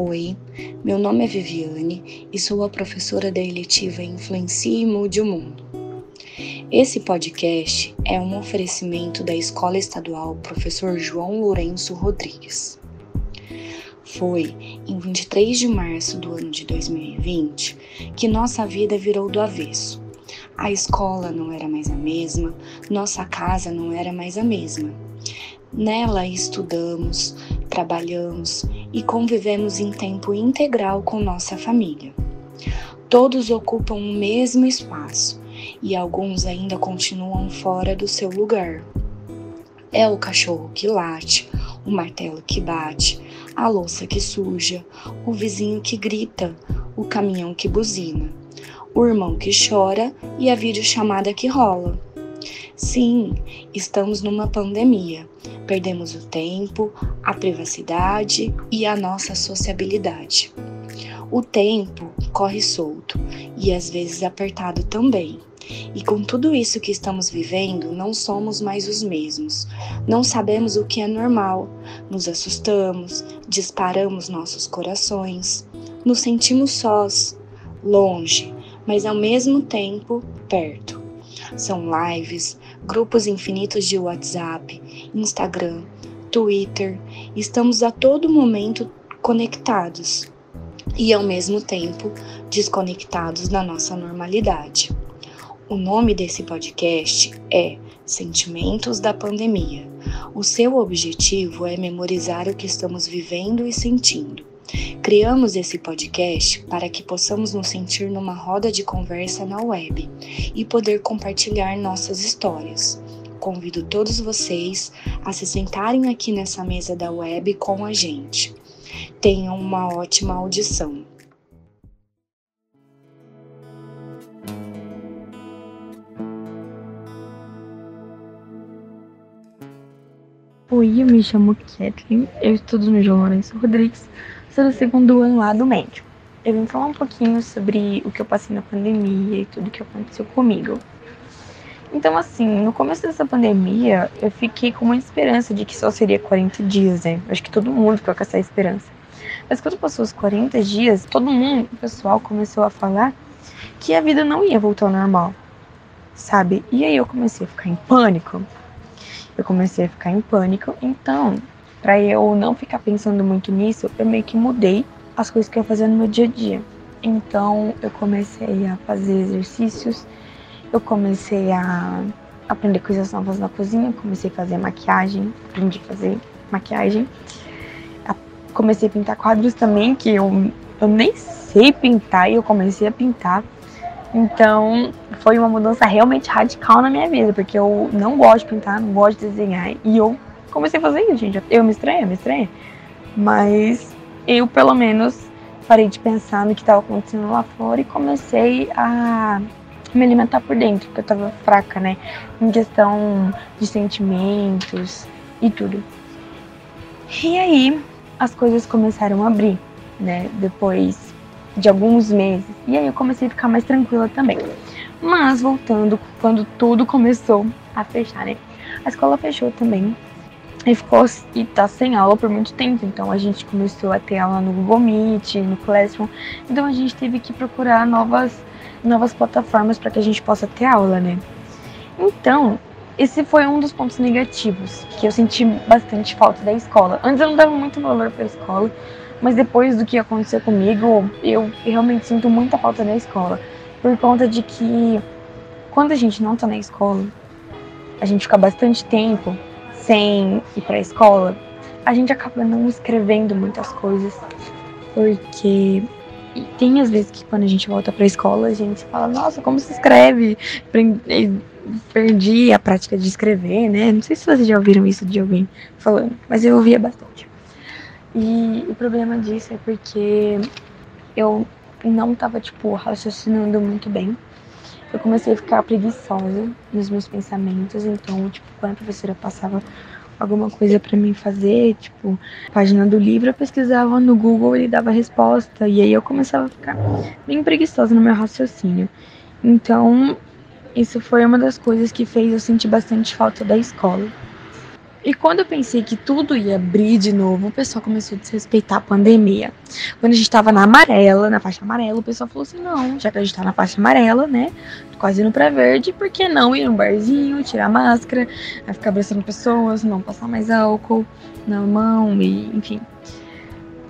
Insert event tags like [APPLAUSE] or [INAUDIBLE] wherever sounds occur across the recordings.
Oi, meu nome é Viviane e sou a professora da eletiva Influencie e Mude o Mundo. Esse podcast é um oferecimento da Escola Estadual Professor João Lourenço Rodrigues. Foi em 23 de março do ano de 2020 que nossa vida virou do avesso. A escola não era mais a mesma, nossa casa não era mais a mesma. Nela estudamos, trabalhamos e convivemos em tempo integral com nossa família. Todos ocupam o mesmo espaço e alguns ainda continuam fora do seu lugar. É o cachorro que late, o martelo que bate, a louça que suja, o vizinho que grita, o caminhão que buzina, o irmão que chora e a videochamada que rola. Sim, estamos numa pandemia. Perdemos o tempo, a privacidade e a nossa sociabilidade. O tempo corre solto e às vezes apertado também. E com tudo isso que estamos vivendo, não somos mais os mesmos. Não sabemos o que é normal. Nos assustamos, disparamos nossos corações, nos sentimos sós, longe, mas ao mesmo tempo perto. São lives, grupos infinitos de WhatsApp, Instagram, Twitter. Estamos a todo momento conectados e ao mesmo tempo desconectados da nossa normalidade. O nome desse podcast é Sentimentos da Pandemia. O seu objetivo é memorizar o que estamos vivendo e sentindo Criamos esse podcast para que possamos nos sentir numa roda de conversa na web e poder compartilhar nossas histórias. Convido todos vocês a se sentarem aqui nessa mesa da web com a gente. Tenham uma ótima audição. Oi, eu me chamo Kathleen, eu estudo no João Lourenço Rodrigues sou do segundo ano lá do médio. Eu vim falar um pouquinho sobre o que eu passei na pandemia e tudo que aconteceu comigo. Então, assim, no começo dessa pandemia, eu fiquei com uma esperança de que só seria 40 dias, né? Acho que todo mundo ficou com essa esperança. Mas quando passou os 40 dias, todo mundo, o pessoal, começou a falar que a vida não ia voltar ao normal, sabe? E aí eu comecei a ficar em pânico. Eu comecei a ficar em pânico, então para eu não ficar pensando muito nisso, eu meio que mudei as coisas que eu fazia no meu dia a dia. Então eu comecei a fazer exercícios, eu comecei a aprender coisas novas na cozinha, comecei a fazer maquiagem, aprendi a fazer maquiagem. Comecei a pintar quadros também, que eu, eu nem sei pintar e eu comecei a pintar. Então foi uma mudança realmente radical na minha vida, porque eu não gosto de pintar, não gosto de desenhar e eu comecei a fazer isso, gente. Eu me estranhei, me estranhei. Mas eu, pelo menos, parei de pensar no que estava acontecendo lá fora e comecei a me alimentar por dentro, porque eu estava fraca, né? Em questão de sentimentos e tudo. E aí as coisas começaram a abrir, né? Depois de alguns meses. E aí eu comecei a ficar mais tranquila também. Mas voltando, quando tudo começou a fechar, né? A escola fechou também e ficou e tá sem aula por muito tempo. Então a gente começou a ter aula no Google Meet, no Classroom. Então a gente teve que procurar novas novas plataformas para que a gente possa ter aula, né? Então, esse foi um dos pontos negativos que eu senti bastante falta da escola. Antes eu não dava muito valor para a escola, mas depois do que aconteceu comigo, eu realmente sinto muita falta da escola, por conta de que quando a gente não tá na escola, a gente fica bastante tempo sem ir para a escola, a gente acaba não escrevendo muitas coisas, porque tem às vezes que quando a gente volta para a escola, a gente fala, nossa, como se escreve? Perdi a prática de escrever, né? Não sei se vocês já ouviram isso de alguém falando, mas eu ouvia bastante. E o problema disso é porque eu não tava, tipo, raciocinando muito bem. Eu comecei a ficar preguiçosa nos meus pensamentos, então, tipo, quando a professora passava alguma coisa para mim fazer, tipo, página do livro, eu pesquisava no Google e dava resposta, e aí eu começava a ficar bem preguiçosa no meu raciocínio. Então, isso foi uma das coisas que fez eu sentir bastante falta da escola. E quando eu pensei que tudo ia abrir de novo, o pessoal começou a desrespeitar a pandemia. Quando a gente tava na amarela, na faixa amarela, o pessoal falou assim: não, já que a gente tá na faixa amarela, né? Quase indo pra verde, por que não ir num barzinho, tirar máscara, ficar abraçando pessoas, não passar mais álcool na mão, e enfim.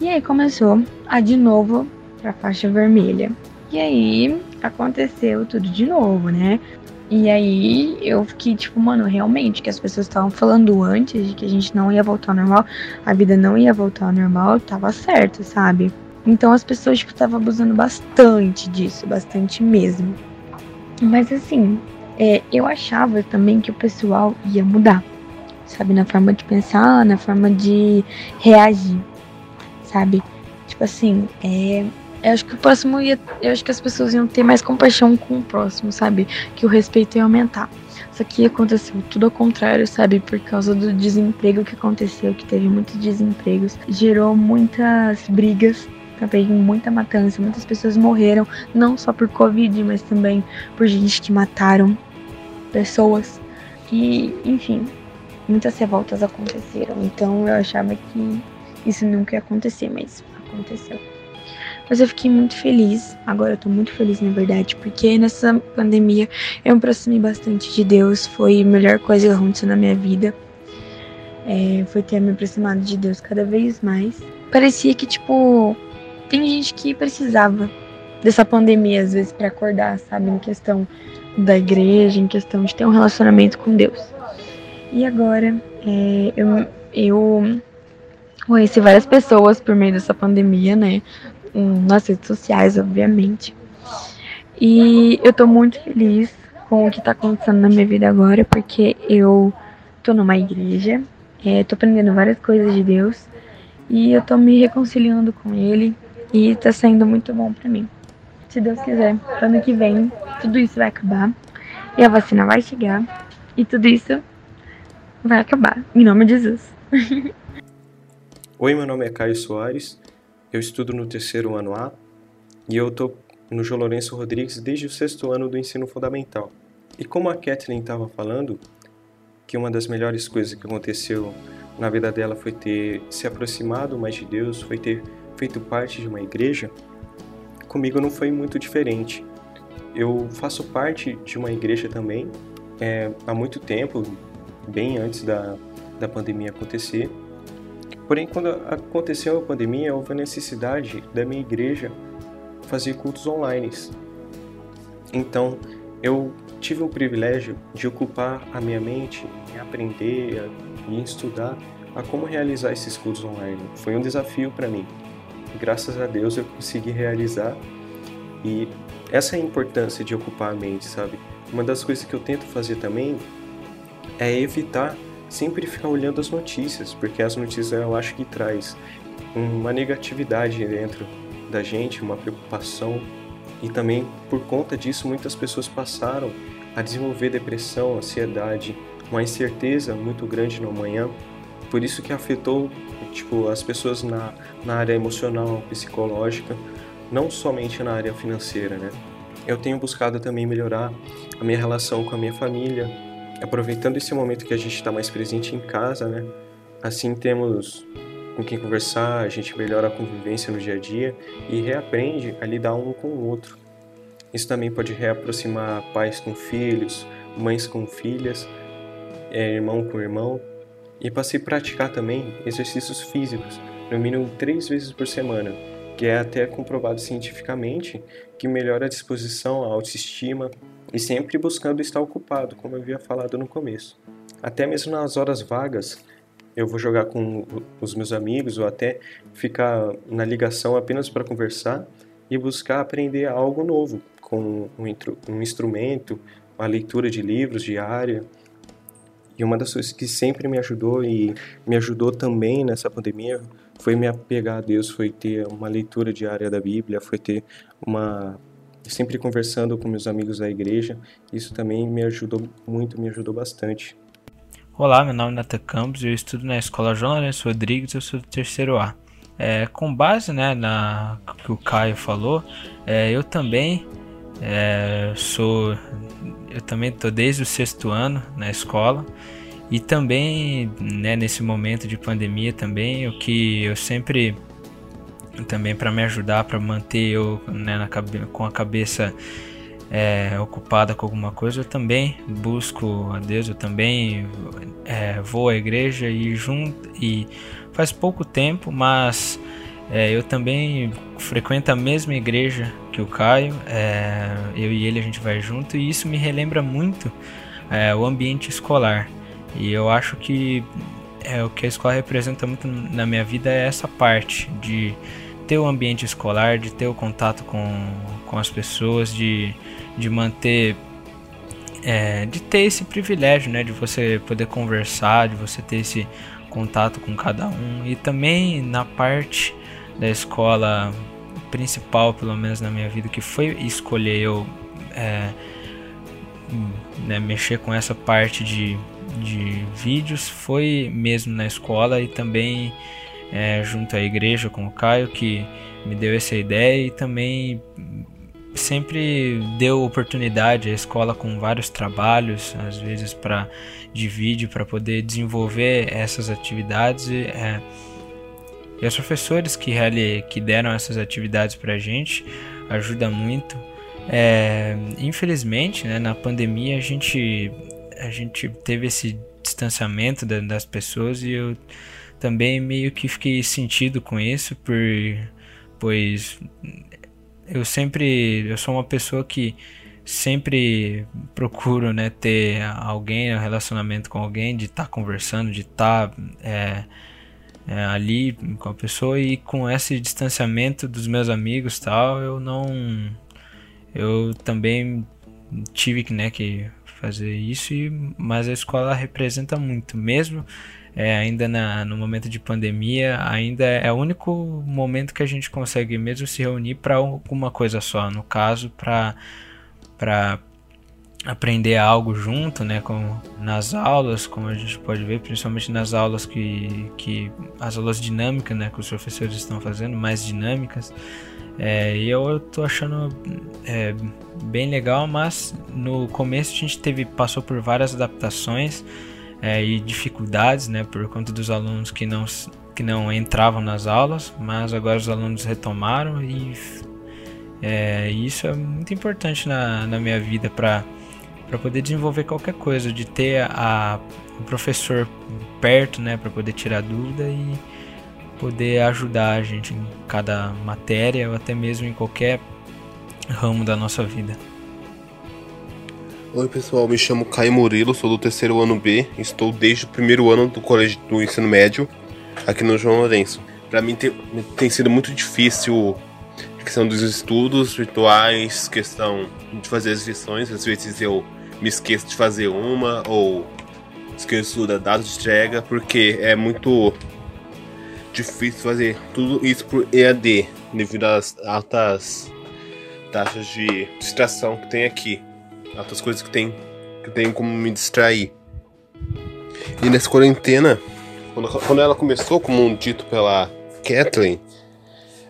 E aí começou a de novo pra faixa vermelha. E aí aconteceu tudo de novo, né? E aí eu fiquei tipo, mano, realmente, que as pessoas estavam falando antes de que a gente não ia voltar ao normal, a vida não ia voltar ao normal, tava certo, sabe? Então as pessoas, tipo, estavam abusando bastante disso, bastante mesmo. Mas assim, é, eu achava também que o pessoal ia mudar, sabe? Na forma de pensar, na forma de reagir, sabe? Tipo assim, é, eu acho que o próximo ia. Eu acho que as pessoas iam ter mais compaixão com o próximo, sabe? Que o respeito ia aumentar. Só que aconteceu tudo ao contrário, sabe? Por causa do desemprego que aconteceu, que teve muitos desempregos, gerou muitas brigas, também muita matança, muitas pessoas morreram, não só por Covid, mas também por gente que mataram pessoas. E, enfim, muitas revoltas aconteceram. Então eu achava que isso nunca ia acontecer, mas aconteceu. Mas eu fiquei muito feliz, agora eu tô muito feliz na verdade, porque nessa pandemia eu me aproximei bastante de Deus, foi a melhor coisa que aconteceu na minha vida. É, foi ter me aproximado de Deus cada vez mais. Parecia que, tipo, tem gente que precisava dessa pandemia, às vezes, para acordar, sabe? Em questão da igreja, em questão de ter um relacionamento com Deus. E agora, é, eu, eu conheci várias pessoas por meio dessa pandemia, né? Nas redes sociais, obviamente. E eu tô muito feliz com o que tá acontecendo na minha vida agora, porque eu tô numa igreja, é, tô aprendendo várias coisas de Deus e eu tô me reconciliando com Ele e tá sendo muito bom para mim. Se Deus quiser, ano que vem tudo isso vai acabar e a vacina vai chegar e tudo isso vai acabar, em nome de Jesus. [LAUGHS] Oi, meu nome é Caio Soares, eu estudo no terceiro ano A e eu estou no João Lourenço Rodrigues desde o sexto ano do ensino fundamental. E como a Kathleen estava falando, que uma das melhores coisas que aconteceu na vida dela foi ter se aproximado mais de Deus, foi ter feito parte de uma igreja, comigo não foi muito diferente. Eu faço parte de uma igreja também é, há muito tempo, bem antes da, da pandemia acontecer, Porém, quando aconteceu a pandemia, houve a necessidade da minha igreja fazer cultos online. Então, eu tive o privilégio de ocupar a minha mente em aprender e estudar a como realizar esses cultos online. Foi um desafio para mim. Graças a Deus eu consegui realizar e essa é a importância de ocupar a mente, sabe? Uma das coisas que eu tento fazer também é evitar sempre ficar olhando as notícias, porque as notícias eu acho que traz uma negatividade dentro da gente, uma preocupação e também por conta disso muitas pessoas passaram a desenvolver depressão, ansiedade, uma incerteza muito grande no amanhã. Por isso que afetou tipo as pessoas na, na área emocional, psicológica, não somente na área financeira, né? Eu tenho buscado também melhorar a minha relação com a minha família, aproveitando esse momento que a gente está mais presente em casa, né? Assim temos com quem conversar, a gente melhora a convivência no dia a dia e reaprende a lidar um com o outro. Isso também pode reaproximar pais com filhos, mães com filhas, é, irmão com irmão. E passei a praticar também exercícios físicos, no mínimo três vezes por semana, que é até comprovado cientificamente que melhora a disposição, a autoestima, e sempre buscando estar ocupado, como eu havia falado no começo. Até mesmo nas horas vagas, eu vou jogar com os meus amigos ou até ficar na ligação apenas para conversar e buscar aprender algo novo com um, instrumento, a leitura de livros diária. E uma das coisas que sempre me ajudou e me ajudou também nessa pandemia foi me apegar a Deus, foi ter uma leitura diária da Bíblia, foi ter uma sempre conversando com meus amigos da igreja. Isso também me ajudou muito, me ajudou bastante. Olá, meu nome é Nathan Campos, eu estudo na Escola João Lourenço Rodrigues, eu sou do terceiro A. É, com base né, na que o Caio falou, é, eu também é, sou, eu também estou desde o sexto ano na escola E também, né, nesse momento de pandemia também, o que eu sempre também para me ajudar, para manter eu né, na, com a cabeça é, ocupada com alguma coisa, eu também busco a Deus, eu também é, vou à igreja e junto e faz pouco tempo, mas é, eu também frequento a mesma igreja que o Caio, é, eu e ele a gente vai junto e isso me relembra muito é, o ambiente escolar. E eu acho que é, o que a escola representa muito na minha vida é essa parte de ter o ambiente escolar, de ter o contato com, com as pessoas, de, de manter. É, de ter esse privilégio, né? De você poder conversar, de você ter esse contato com cada um. E também na parte da escola principal, pelo menos na minha vida, que foi escolher eu é, né, mexer com essa parte de, de vídeos, foi mesmo na escola e também é, junto à igreja com o Caio que me deu essa ideia e também sempre deu oportunidade à escola com vários trabalhos, às vezes para de vídeo para poder desenvolver essas atividades e, é, e os professores que, que deram essas atividades para a gente ajuda muito. É, infelizmente, né, na pandemia a gente a gente teve esse distanciamento das pessoas e eu também meio que fiquei sentido com isso, por, pois eu sempre, eu sou uma pessoa que sempre procuro, né, ter alguém, um relacionamento com alguém, de estar tá conversando, de estar tá, é, é, ali com a pessoa e com esse distanciamento dos meus amigos tal, eu não, eu também tive que, né, que fazer isso, e, mas a escola representa muito, mesmo é, ainda na, no momento de pandemia, ainda é o único momento que a gente consegue mesmo se reunir para alguma coisa só. No caso, para aprender algo junto, né, como nas aulas, como a gente pode ver, principalmente nas aulas que, que as aulas dinâmicas, né, que os professores estão fazendo, mais dinâmicas. É, e eu tô achando é, bem legal, mas no começo a gente teve passou por várias adaptações é, e dificuldades, né, por conta dos alunos que não, que não entravam nas aulas, mas agora os alunos retomaram e é, isso é muito importante na, na minha vida para para poder desenvolver qualquer coisa, de ter a, o professor perto, né, para poder tirar dúvida e poder ajudar a gente em cada matéria ou até mesmo em qualquer ramo da nossa vida. Oi pessoal, me chamo Caio Murilo, sou do terceiro ano B, estou desde o primeiro ano do colégio do ensino médio aqui no João Lourenço. Para mim tem, tem sido muito difícil a questão dos estudos virtuais, questão de fazer as lições, às vezes eu me esqueço de fazer uma ou esqueço da data de entrega, porque é muito difícil fazer tudo isso por EAD, devido às altas taxas de distração que tem aqui outras coisas que tem que tem como me distrair. E nessa quarentena, quando, quando ela começou, como dito pela Kathleen,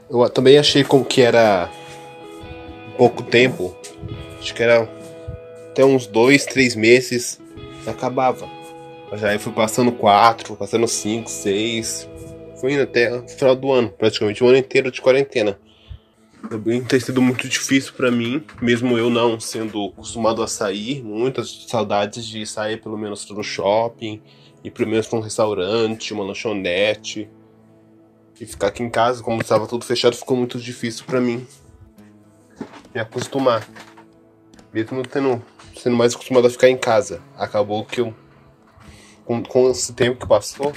eu também achei como que era pouco tempo. Acho que era até uns dois, três meses acabava. Mas aí fui passando quatro, passando cinco, seis. Foi indo até o final do ano, praticamente o ano inteiro de quarentena. Também tem sido muito difícil para mim, mesmo eu não sendo acostumado a sair, muitas saudades de sair pelo menos no shopping, ir pelo menos para um restaurante, uma lanchonete. E ficar aqui em casa, como estava tudo fechado, ficou muito difícil para mim me acostumar. Mesmo tendo, sendo mais acostumado a ficar em casa. Acabou que eu, com, com esse tempo que passou,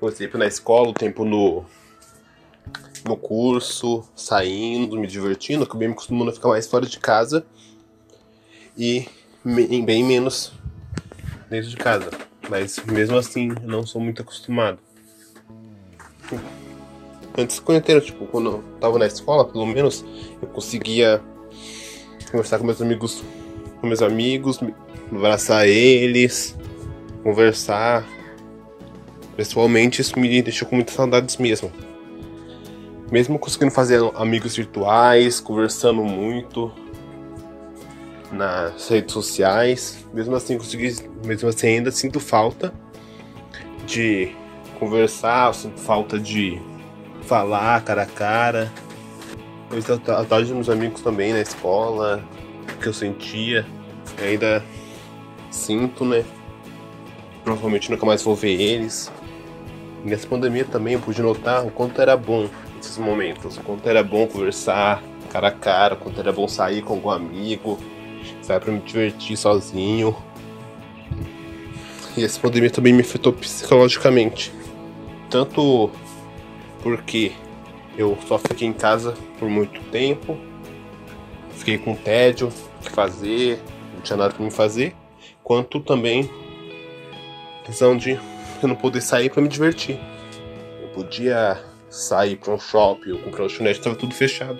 o tempo na escola, o tempo no, no curso, saindo, me divertindo, acabei me acostumando a ficar mais fora de casa e bem menos dentro de casa. Mas mesmo assim, não sou muito acostumado. Antes da quarentena, tipo, quando eu tava na escola, pelo menos, eu conseguia conversar com meus amigos, com meus amigos, abraçar eles, conversar. Pessoalmente, isso me deixou com muitas saudades mesmo mesmo conseguindo fazer amigos virtuais, conversando muito nas redes sociais, mesmo assim consegui, mesmo assim ainda sinto falta de conversar, sinto falta de falar cara a cara. Eu saudade dos meus amigos também na escola, que eu sentia, ainda sinto, né? Provavelmente nunca mais vou ver eles. Nessa pandemia também eu pude notar o quanto era bom esses momentos, o quanto era bom conversar cara a cara, o quanto era bom sair com algum amigo, sair pra me divertir sozinho. E essa pandemia também me afetou psicologicamente. Tanto porque eu só fiquei em casa por muito tempo, fiquei com tédio, o que fazer, não tinha nada pra me fazer, quanto também questão de eu não poder sair para me divertir. Eu podia sair para um shopping ou comprar um lanchonete, estava tudo fechado.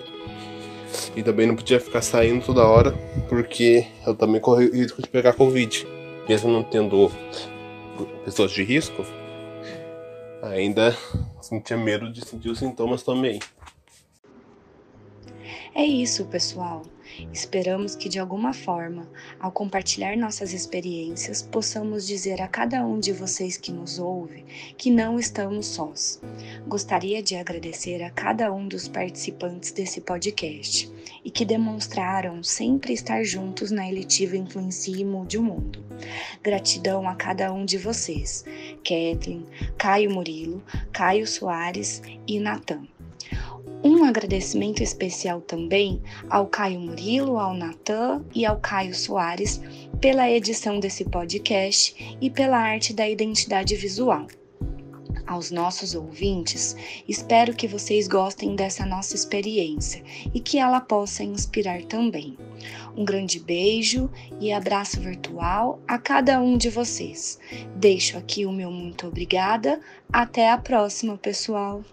E também não podia ficar saindo toda hora, porque eu também corri o risco de pegar Covid. Mesmo não tendo pessoas de risco, ainda sentia medo de sentir os sintomas também. É isso, pessoal. Esperamos que de alguma forma, ao compartilhar nossas experiências, possamos dizer a cada um de vocês que nos ouve que não estamos sós. Gostaria de agradecer a cada um dos participantes desse podcast e que demonstraram sempre estar juntos na eletiva Influencie e Mude Mundo. Gratidão a cada um de vocês, Kathleen, Caio Murilo, Caio Soares e Natan. Um agradecimento especial também ao Caio Murilo, ao Natan e ao Caio Soares pela edição desse podcast e pela arte da identidade visual. Aos nossos ouvintes, espero que vocês gostem dessa nossa experiência e que ela possa inspirar também. Um grande beijo e abraço virtual a cada um de vocês. Deixo aqui o meu muito obrigada. Até a próxima, pessoal!